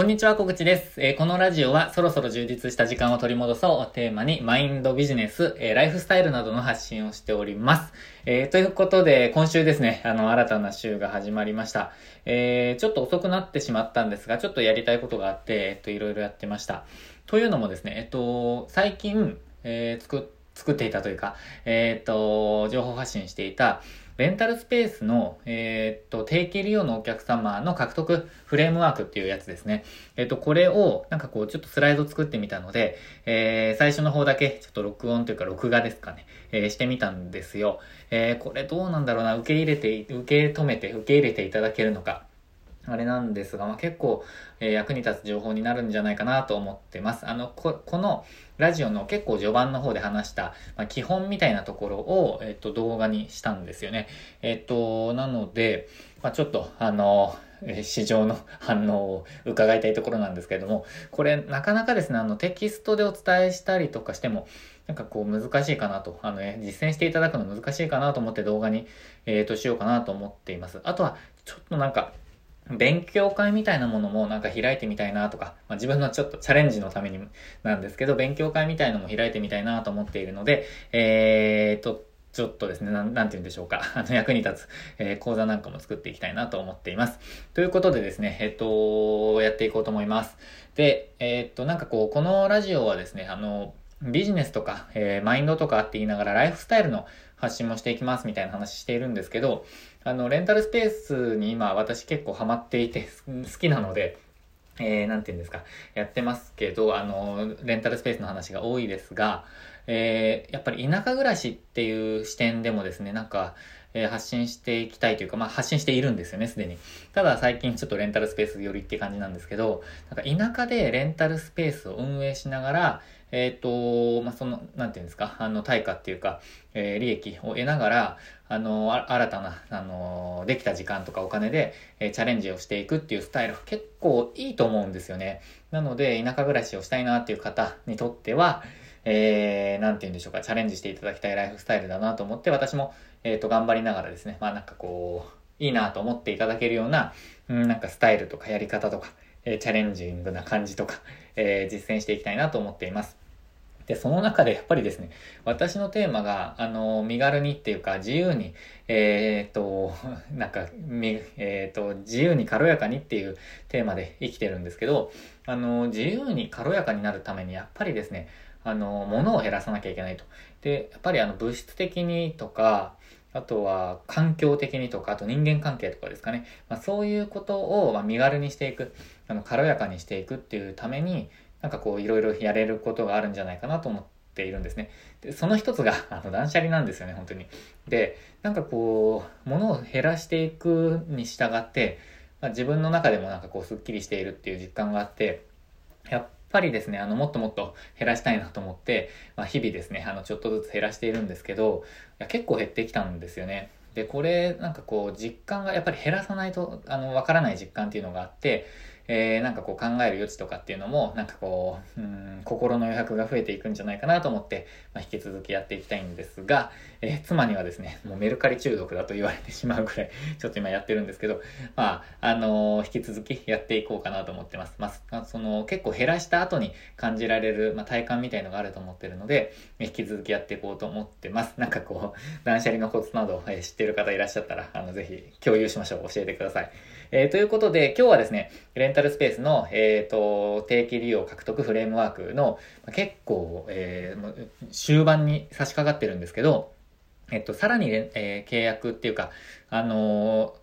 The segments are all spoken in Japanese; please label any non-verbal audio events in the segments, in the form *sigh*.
こんにちは、小口です、えー、このラジオはそろそろ充実した時間を取り戻そうをテーマにマインドビジネス、えー、ライフスタイルなどの発信をしております。えー、ということで、今週ですね、あの、新たな週が始まりました。えちょっと遅くなってしまったんですが、ちょっとやりたいことがあって、えっと、いろいろやってました。というのもですね、えっと、最近、え作作っていたというか、えっと、情報発信していた、レンタルスペースの、えー、っと、定期利用のお客様の獲得フレームワークっていうやつですね。えー、っと、これを、なんかこう、ちょっとスライド作ってみたので、えー、最初の方だけ、ちょっと録音というか、録画ですかね、えしてみたんですよ。えこれどうなんだろうな、受け入れて、受け止めて、受け入れていただけるのか。あれなんですが、まあ、結構、えー、役に立つ情報になるんじゃないかなと思ってます。あの、こ、このラジオの結構序盤の方で話した、まあ、基本みたいなところを、えっ、と、動画にしたんですよね。えっ、と、なので、まあ、ちょっと、あの、え市場の *laughs* 反応を伺いたいところなんですけれども、これなかなかですね、あのテキストでお伝えしたりとかしても、なんかこう難しいかなと、あの、ね、実践していただくの難しいかなと思って動画に、えっ、としようかなと思っています。あとは、ちょっとなんか、勉強会みたいなものもなんか開いてみたいなとか、まあ、自分のちょっとチャレンジのためになんですけど、勉強会みたいなのも開いてみたいなと思っているので、えー、っと、ちょっとですね、なん、なんて言うんでしょうか。*laughs* あの、役に立つ、えー、講座なんかも作っていきたいなと思っています。ということでですね、えっと、やっていこうと思います。で、えー、っと、なんかこう、このラジオはですね、あの、ビジネスとか、えー、マインドとかって言いながらライフスタイルの発信もしていきますみたいな話しているんですけど、あの、レンタルスペースに今私結構ハマっていて *laughs* 好きなので、えー、なんて言うんですか、やってますけど、あの、レンタルスペースの話が多いですが、えー、やっぱり田舎暮らしっていう視点でもですね、なんか、えー、発信していきたいというか、まあ発信しているんですよね、すでに。ただ最近ちょっとレンタルスペースよりって感じなんですけど、なんか田舎でレンタルスペースを運営しながら、えっ、ー、と、まあ、その、なんていうんですか、あの、対価っていうか、えー、利益を得ながら、あの、新たな、あの、できた時間とかお金で、えー、チャレンジをしていくっていうスタイル結構いいと思うんですよね。なので、田舎暮らしをしたいなっていう方にとっては、えー、なんて言うんでしょうか、チャレンジしていただきたいライフスタイルだなと思って、私も、えっ、ー、と、頑張りながらですね、まあなんかこう、いいなと思っていただけるような、うん、なんかスタイルとかやり方とか、えー、チャレンジングな感じとか、えー、実践していきたいなと思っています。で、その中でやっぱりですね、私のテーマが、あの、身軽にっていうか、自由に、えっ、と、*laughs* なんか、み、えっ、と、自由に軽やかにっていうテーマで生きてるんですけど、あの、自由に軽やかになるために、やっぱりですね、あの、物を減らさなきゃいけないと。で、やっぱりあの、物質的にとか、あとは環境的にとか、あと人間関係とかですかね。まあ、そういうことを、ま身軽にしていく、あの、軽やかにしていくっていうために、なんかこう、いろいろやれることがあるんじゃないかなと思っているんですね。で、その一つが、*laughs* あの、断捨離なんですよね、本当に。で、なんかこう、物を減らしていくに従って、まあ、自分の中でもなんかこう、スッキリしているっていう実感があって、やっぱりですね、あの、もっともっと減らしたいなと思って、まあ、日々ですね、あの、ちょっとずつ減らしているんですけど、いや結構減ってきたんですよね。で、これ、なんかこう、実感がやっぱり減らさないと、あの、わからない実感っていうのがあって、えー、なんかこう考える余地とかっていうのも、なんかこう、うん、心の余白が増えていくんじゃないかなと思って、まあ、引き続きやっていきたいんですが、えー、妻にはですね、もうメルカリ中毒だと言われてしまうくらい、ちょっと今やってるんですけど、まあ、あのー、引き続きやっていこうかなと思ってます。まあ、その、結構減らした後に感じられる、まあ、体感みたいのがあると思ってるので、引き続きやっていこうと思ってます。なんかこう、断捨離のコツなど、えー、知ってる方いらっしゃったら、あの、ぜひ共有しましょう。教えてください。えー、ということで、今日はですね、レンタルスペースの、え、ー、と、定期利用獲得フレームワークの、結構、えー、終盤に差し掛かってるんですけど、えっと、さらに、えー、契約っていうか、あのー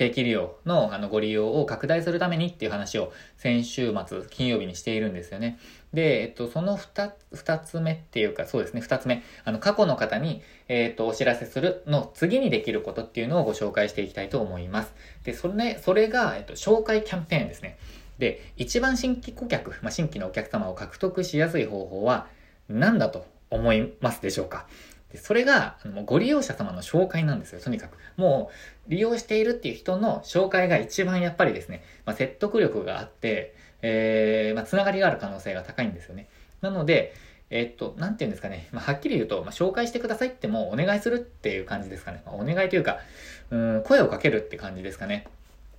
定期利用のあのご利用を拡大するためにっていう話を先週末金曜日にしているんですよね。で、えっと、その二二つ目っていうか、そうですね、二つ目。あの、過去の方に、えっと、お知らせするの次にできることっていうのをご紹介していきたいと思います。で、それ、それが、えっと、紹介キャンペーンですね。で、一番新規顧客、まあ、新規のお客様を獲得しやすい方法は何だと思いますでしょうかでそれが、もうご利用者様の紹介なんですよ、とにかく。もう、利用しているっていう人の紹介が一番やっぱりですね、まあ、説得力があって、えー、まあ、つながりがある可能性が高いんですよね。なので、えー、っと、なんて言うんですかね。まあ、はっきり言うと、まあ、紹介してくださいってもお願いするっていう感じですかね。まあ、お願いというか、うん、声をかけるって感じですかね。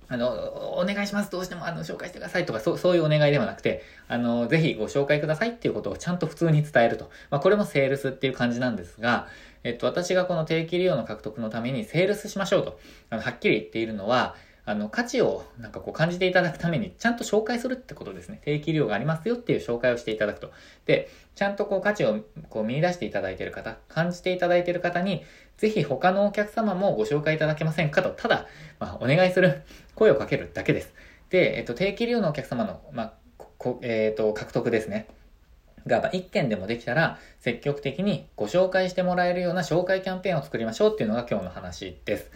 あの、お願いします。どうしても、あの、紹介してくださいとか、そう、そういうお願いではなくて、あの、ぜひご紹介くださいっていうことをちゃんと普通に伝えると。まあ、これもセールスっていう感じなんですが、えっと、私がこの定期利用の獲得のためにセールスしましょうと、あの、はっきり言っているのは、あの、価値をなんかこう感じていただくために、ちゃんと紹介するってことですね。定期利用がありますよっていう紹介をしていただくと。で、ちゃんとこう価値をこう見出していただいている方、感じていただいている方に、ぜひ他のお客様もご紹介いただけませんかと、ただ、まあ、お願いする、声をかけるだけです。で、えっと、定期利用のお客様の、まあ、こえっ、と、獲得ですね。が、まあ、1件でもできたら、積極的にご紹介してもらえるような紹介キャンペーンを作りましょうっていうのが今日の話です。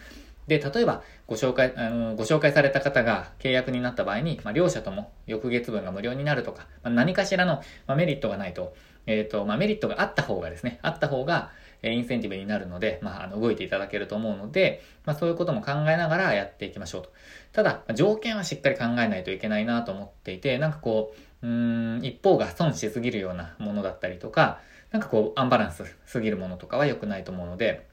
で、例えば、ご紹介、あの、ご紹介された方が契約になった場合に、まあ、両者とも翌月分が無料になるとか、まあ、何かしらの、まあ、メリットがないと、えっ、ー、と、まあ、メリットがあった方がですね、あった方が、えインセンティブになるので、まあ、あの、動いていただけると思うので、まあ、そういうことも考えながらやっていきましょうと。ただ、条件はしっかり考えないといけないなと思っていて、なんかこう、うん、一方が損しすぎるようなものだったりとか、なんかこう、アンバランスすぎるものとかは良くないと思うので、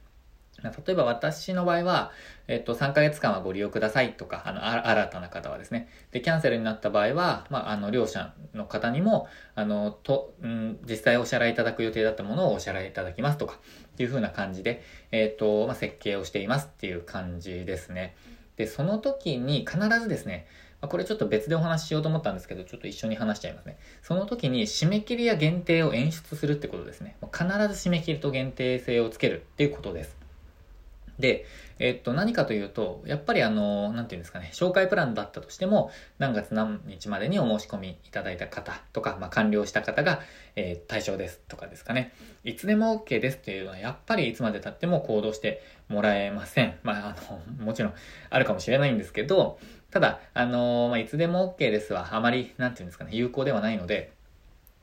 例えば私の場合は、えっと、3ヶ月間はご利用くださいとか、あの、新たな方はですね。で、キャンセルになった場合は、まあ、あの、両者の方にも、あの、と、うん、実際お支払いいただく予定だったものをお支払いいただきますとか、っていう風な感じで、えっと、まあ、設計をしていますっていう感じですね。で、その時に必ずですね、まこれちょっと別でお話ししようと思ったんですけど、ちょっと一緒に話しちゃいますね。その時に締め切りや限定を演出するってことですね。必ず締め切りと限定性をつけるっていうことです。で、えっと、何かというと、やっぱりあの、なんていうんですかね、紹介プランだったとしても、何月何日までにお申し込みいただいた方とか、まあ、完了した方が、えー、対象ですとかですかね。いつでも OK ですっていうのは、やっぱりいつまで経っても行動してもらえません。まあ、あの、もちろんあるかもしれないんですけど、ただ、あのまあ、いつでも OK ですは、あまり、なんていうんですかね、有効ではないので、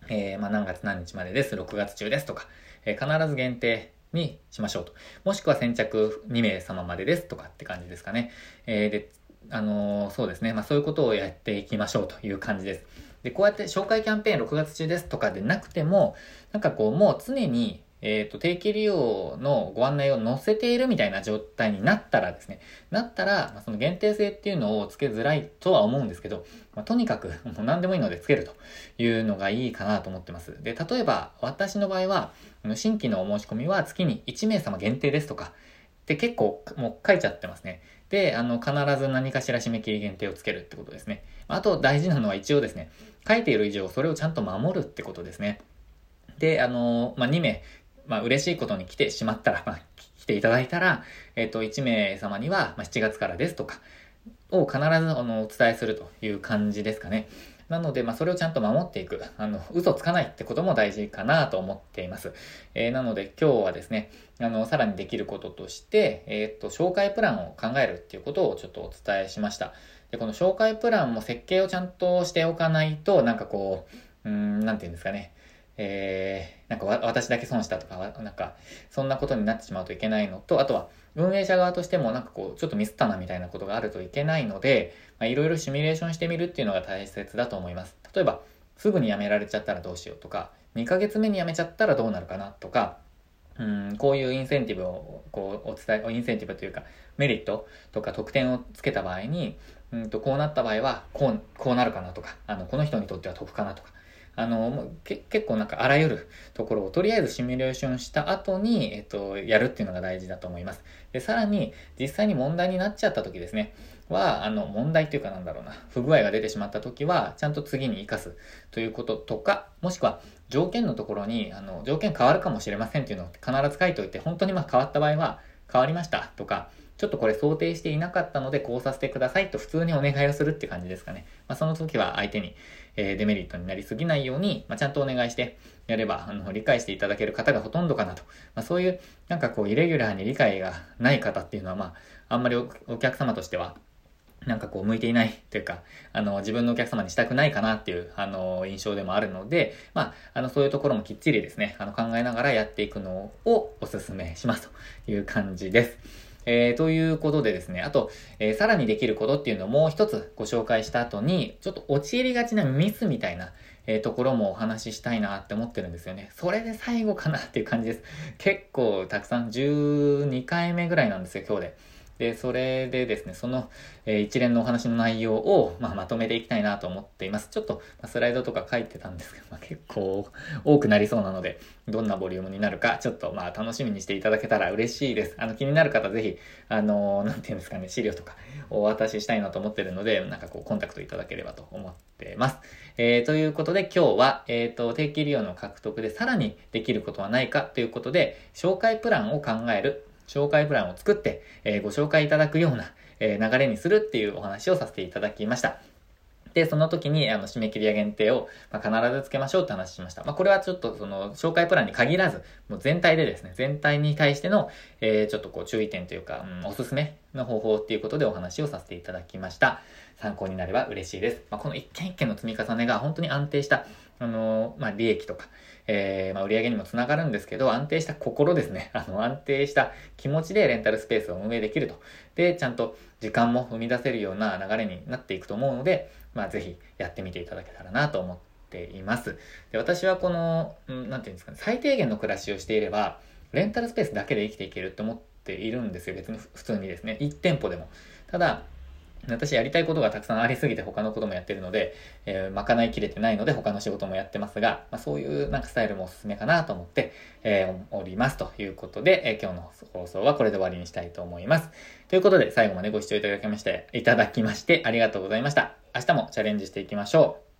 えー、まあ、何月何日までです、6月中ですとか、えー、必ず限定にしましょうと。もしくは先着2名様までですとかって感じですかね。えー、で、あのー、そうですね。まあそういうことをやっていきましょうという感じです。で、こうやって紹介キャンペーン6月中ですとかでなくても、なんかこうもう常にえっ、ー、と、定期利用のご案内を載せているみたいな状態になったらですね、なったら、ま、その限定性っていうのをつけづらいとは思うんですけど、まあ、とにかく、もう何でもいいのでつけるというのがいいかなと思ってます。で、例えば、私の場合は、新規のお申し込みは月に1名様限定ですとか、って結構もう書いちゃってますね。で、あの、必ず何かしら締め切り限定をつけるってことですね。あと大事なのは一応ですね、書いている以上それをちゃんと守るってことですね。で、あの、まあ、2名まあ、嬉しいことに来てしまったら、*laughs* まあ、来ていただいたら、えっ、と、1名様には、まあ、7月からですとか、を必ず、あの、お伝えするという感じですかね。なので、まあ、それをちゃんと守っていく。あの、嘘つかないってことも大事かなと思っています。えー、なので、今日はですね、あの、さらにできることとして、えっ、と、紹介プランを考えるっていうことをちょっとお伝えしました。で、この紹介プランも設計をちゃんとしておかないと、なんかこう、うん、なんていうんですかね。えー、なんか私だけ損したとか、なんか、そんなことになってしまうといけないのと、あとは、運営者側としてもなんかこう、ちょっとミスったなみたいなことがあるといけないので、いろいろシミュレーションしてみるっていうのが大切だと思います。例えば、すぐに辞められちゃったらどうしようとか、2ヶ月目に辞めちゃったらどうなるかなとか、うん、こういうインセンティブをこうお伝え、インセンティブというかメリットとか特典をつけた場合に、うんとこうなった場合はこう、こうなるかなとか、あの、この人にとっては得かなとか、あの、結構なんかあらゆるところをとりあえずシミュレーションした後に、えっと、やるっていうのが大事だと思います。で、さらに、実際に問題になっちゃった時ですね、は、あの、問題っていうかなんだろうな、不具合が出てしまった時は、ちゃんと次に活かすということとか、もしくは、条件のところに、あの、条件変わるかもしれませんっていうのを必ず書いておいて、本当にまあ変わった場合は、変わりましたとか、ちょっとこれ想定していなかったのでこうさせてくださいと普通にお願いをするって感じですかね。まあ、その時は相手に、えー、デメリットになりすぎないように、まあ、ちゃんとお願いしてやれば、あの、理解していただける方がほとんどかなと。まあ、そういう、なんかこう、イレギュラーに理解がない方っていうのは、まあ、あんまりお客様としては、なんかこう向いていないというか、あの、自分のお客様にしたくないかなっていう、あの、印象でもあるので、まあ、あの、そういうところもきっちりですね、あの、考えながらやっていくのをお勧めしますという感じです。えー、ということでですね、あと、えー、さらにできることっていうのをもう一つご紹介した後に、ちょっと陥りがちなミスみたいな、えー、ところもお話ししたいなって思ってるんですよね。それで最後かなっていう感じです。結構たくさん、12回目ぐらいなんですよ、今日で。で、それでですね、その、え、一連のお話の内容を、まあ、まとめていきたいなと思っています。ちょっと、ま、スライドとか書いてたんですけど、まあ、結構多くなりそうなので、どんなボリュームになるか、ちょっとまあ楽しみにしていただけたら嬉しいです。あの、気になる方ぜひ、あのー、なんていうんですかね、資料とかお渡ししたいなと思ってるので、なんかこう、コンタクトいただければと思ってます。えー、ということで今日は、えっ、ー、と、定期利用の獲得でさらにできることはないかということで、紹介プランを考える、紹介プランを作って、えー、ご紹介いただくような、え流れにするっていうお話をさせていただきました。で、その時に、あの、締め切りや限定を、まあ、必ずつけましょうって話しました。まあ、これはちょっと、その、紹介プランに限らず、もう全体でですね、全体に対しての、えー、ちょっとこう、注意点というか、うん、おすすめの方法っていうことでお話をさせていただきました。参考になれば嬉しいです。まあ、この一件一件の積み重ねが本当に安定した、あのー、まあ、利益とか、えー、まあ、売り上げにもつながるんですけど、安定した心ですね。*laughs* あの、安定した気持ちでレンタルスペースを運営できると。で、ちゃんと時間も生み出せるような流れになっていくと思うので、まあ、ぜひやってみていただけたらなと思っています。で、私はこの、んなんていうんですかね、最低限の暮らしをしていれば、レンタルスペースだけで生きていけるって思っているんですよ。別に普通にですね。1店舗でも。ただ、私やりたいことがたくさんありすぎて他のこともやってるので、えー、賄いきれてないので他の仕事もやってますが、まあ、そういうなんかスタイルもおすすめかなと思って、えー、おりますということで、えー、今日の放送はこれで終わりにしたいと思います。ということで最後までご視聴いただきまして、いただきましてありがとうございました。明日もチャレンジしていきましょう。